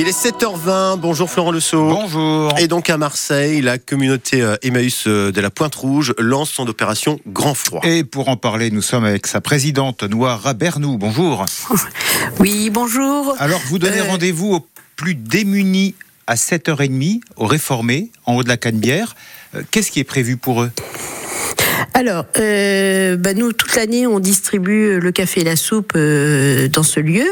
Il est 7h20. Bonjour Florent Le Bonjour. Et donc à Marseille, la communauté euh, Emmaüs euh, de la Pointe Rouge lance son opération Grand Froid. Et pour en parler, nous sommes avec sa présidente Noira Bernou. Bonjour. Oui, bonjour. Alors, vous donnez Euh, rendez-vous aux plus démunis à 7h30, aux réformés, en haut de la Canebière. Qu'est-ce qui est prévu pour eux? Alors, euh, bah, nous, toute l'année, on distribue le café et la soupe euh, dans ce lieu.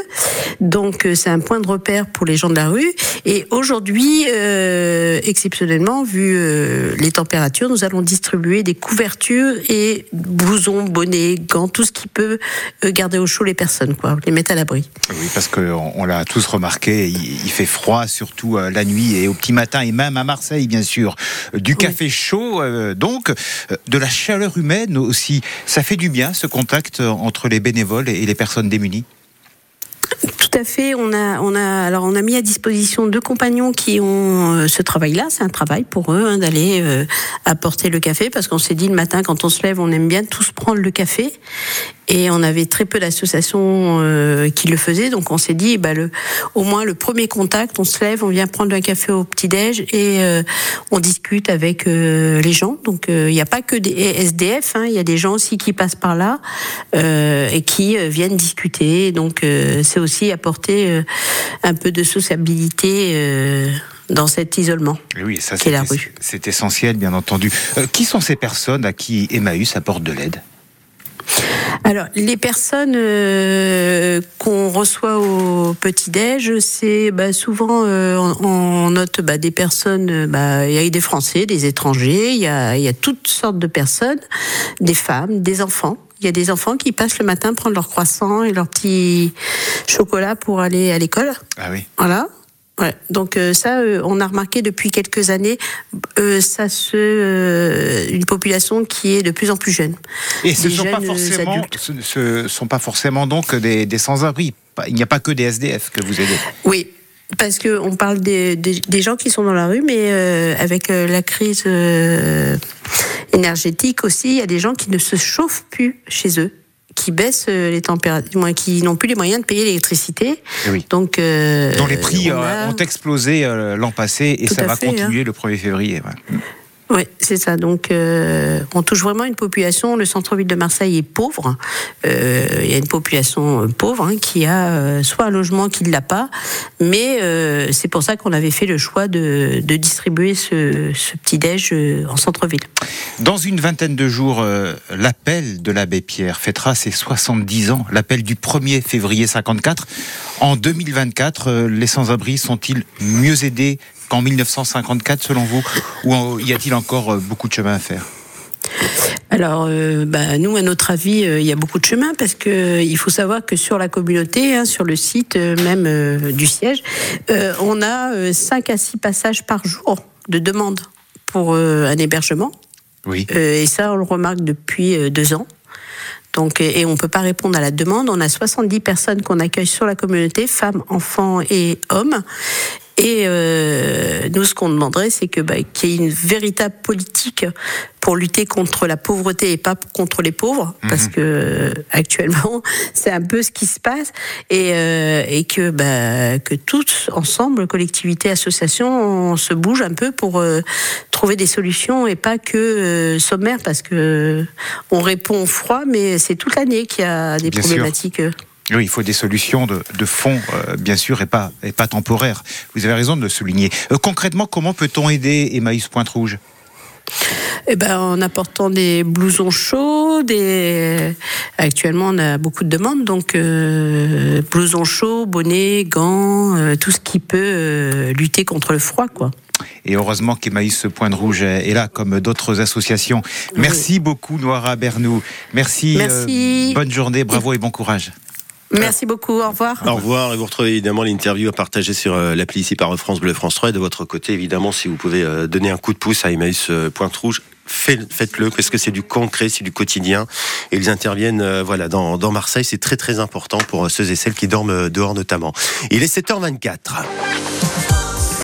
Donc, euh, c'est un point de repère pour les gens de la rue. Et aujourd'hui, euh, exceptionnellement, vu euh, les températures, nous allons distribuer des couvertures et blousons, bonnets, gants, tout ce qui peut euh, garder au chaud les personnes, quoi, les mettre à l'abri. Oui, parce qu'on on l'a tous remarqué, il, il fait froid, surtout euh, la nuit et au petit matin, et même à Marseille, bien sûr. Euh, Du café chaud, euh, donc, euh, de la chaleur humaine aussi. Ça fait du bien, ce contact entre les bénévoles et les personnes démunies Tout à fait. On a, on a, alors on a mis à disposition deux compagnons qui ont euh, ce travail-là. C'est un travail pour eux hein, d'aller euh, apporter le café parce qu'on s'est dit le matin quand on se lève, on aime bien tous prendre le café. Et on avait très peu d'associations euh, qui le faisaient, donc on s'est dit, bah, le, au moins le premier contact, on se lève, on vient prendre un café au petit-déj et euh, on discute avec euh, les gens. Donc il n'y a pas que des SDF, hein, il y a des gens aussi qui passent par là euh, et qui euh, viennent discuter. Donc euh, c'est aussi apporter euh, un peu de sociabilité. euh, dans cet isolement. Oui, ça la c'est- rue. c'est essentiel, bien entendu. Euh, qui sont ces personnes à qui Emmaüs apporte de l'aide? Alors, les personnes euh, qu'on reçoit au petit-déj, c'est bah, souvent, euh, on, on note bah, des personnes, bah, il y a des Français, des étrangers, il y a, y a toutes sortes de personnes, des femmes, des enfants. Il y a des enfants qui passent le matin prendre leur croissant et leur petit chocolat pour aller à l'école. Ah oui. Voilà. Ouais. Donc euh, ça, euh, on a remarqué depuis quelques années, euh, ça se, une population qui est de plus en plus jeune. Et ce Des sont pas forcément, ce, ce sont pas forcément donc des, des sans-abri. Il n'y a pas que des SDF que vous aidez. Oui, parce que on parle des, des, des gens qui sont dans la rue, mais euh, avec euh, la crise euh, énergétique aussi, il y a des gens qui ne se chauffent plus chez eux, qui baissent euh, les températures, qui n'ont plus les moyens de payer l'électricité. Eh oui. Donc, euh, Dont les prix on euh, a- ont explosé l'an passé et Tout ça va fait, hein. continuer le 1er février. ouais. Oui, c'est ça. Donc, euh, on touche vraiment une population. Le centre-ville de Marseille est pauvre. Euh, Il y a une population euh, pauvre hein, qui a soit un logement qui ne l'a pas, mais c'est pour ça qu'on avait fait le choix de, distribuer ce, petit déj en centre-ville. Dans une vingtaine de jours, l'appel de l'abbé Pierre fêtera ses 70 ans. L'appel du 1er février 54. En 2024, euh, les sans-abri sont-ils mieux aidés qu'en 1954 selon vous Ou y a-t-il encore euh, beaucoup de chemin à faire? Alors, euh, bah, nous, à notre avis, euh, il y a beaucoup de chemin parce que euh, il faut savoir que sur la communauté, hein, sur le site même du siège, on a 5 à 6 passages par jour de demande pour un hébergement. Oui. Et ça, on le remarque depuis deux ans. Donc, et on ne peut pas répondre à la demande. On a 70 personnes qu'on accueille sur la communauté, femmes, enfants et hommes. Et euh, nous, ce qu'on demanderait, c'est que bah, qu'il y ait une véritable politique pour lutter contre la pauvreté et pas contre les pauvres, parce que euh, actuellement, c'est un peu ce qui se passe, et, euh, et que bah, que tous ensemble, collectivités, associations, on se bouge un peu pour euh, trouver des solutions et pas que euh, sommaire, parce que on répond froid, mais c'est toute l'année qu'il y a des Bien problématiques. Oui, il faut des solutions de, de fond, euh, bien sûr, et pas, et pas temporaires. Vous avez raison de le souligner. Euh, concrètement, comment peut-on aider Emmaüs Pointe-Rouge? Eh ben, en apportant des blousons chauds, des... actuellement on a beaucoup de demandes, donc euh, blousons chauds, bonnets, gants, euh, tout ce qui peut euh, lutter contre le froid, quoi. Et heureusement qu'Emmaüs Pointe-Rouge est là, comme d'autres associations. Merci beaucoup, Noira Bernou. Merci. Merci. bonne journée, bravo et bon courage. Merci beaucoup, au revoir. Au revoir et vous retrouvez évidemment l'interview à partager sur euh, l'appli ici par France Bleu France 3 et de votre côté évidemment si vous pouvez euh, donner un coup de pouce à Emmaüs euh, Pointe Rouge fait- faites-le parce que c'est du concret, c'est du quotidien et ils interviennent voilà dans, dans Marseille, c'est très très important pour ceux et celles qui dorment dehors notamment. Il est 7h24.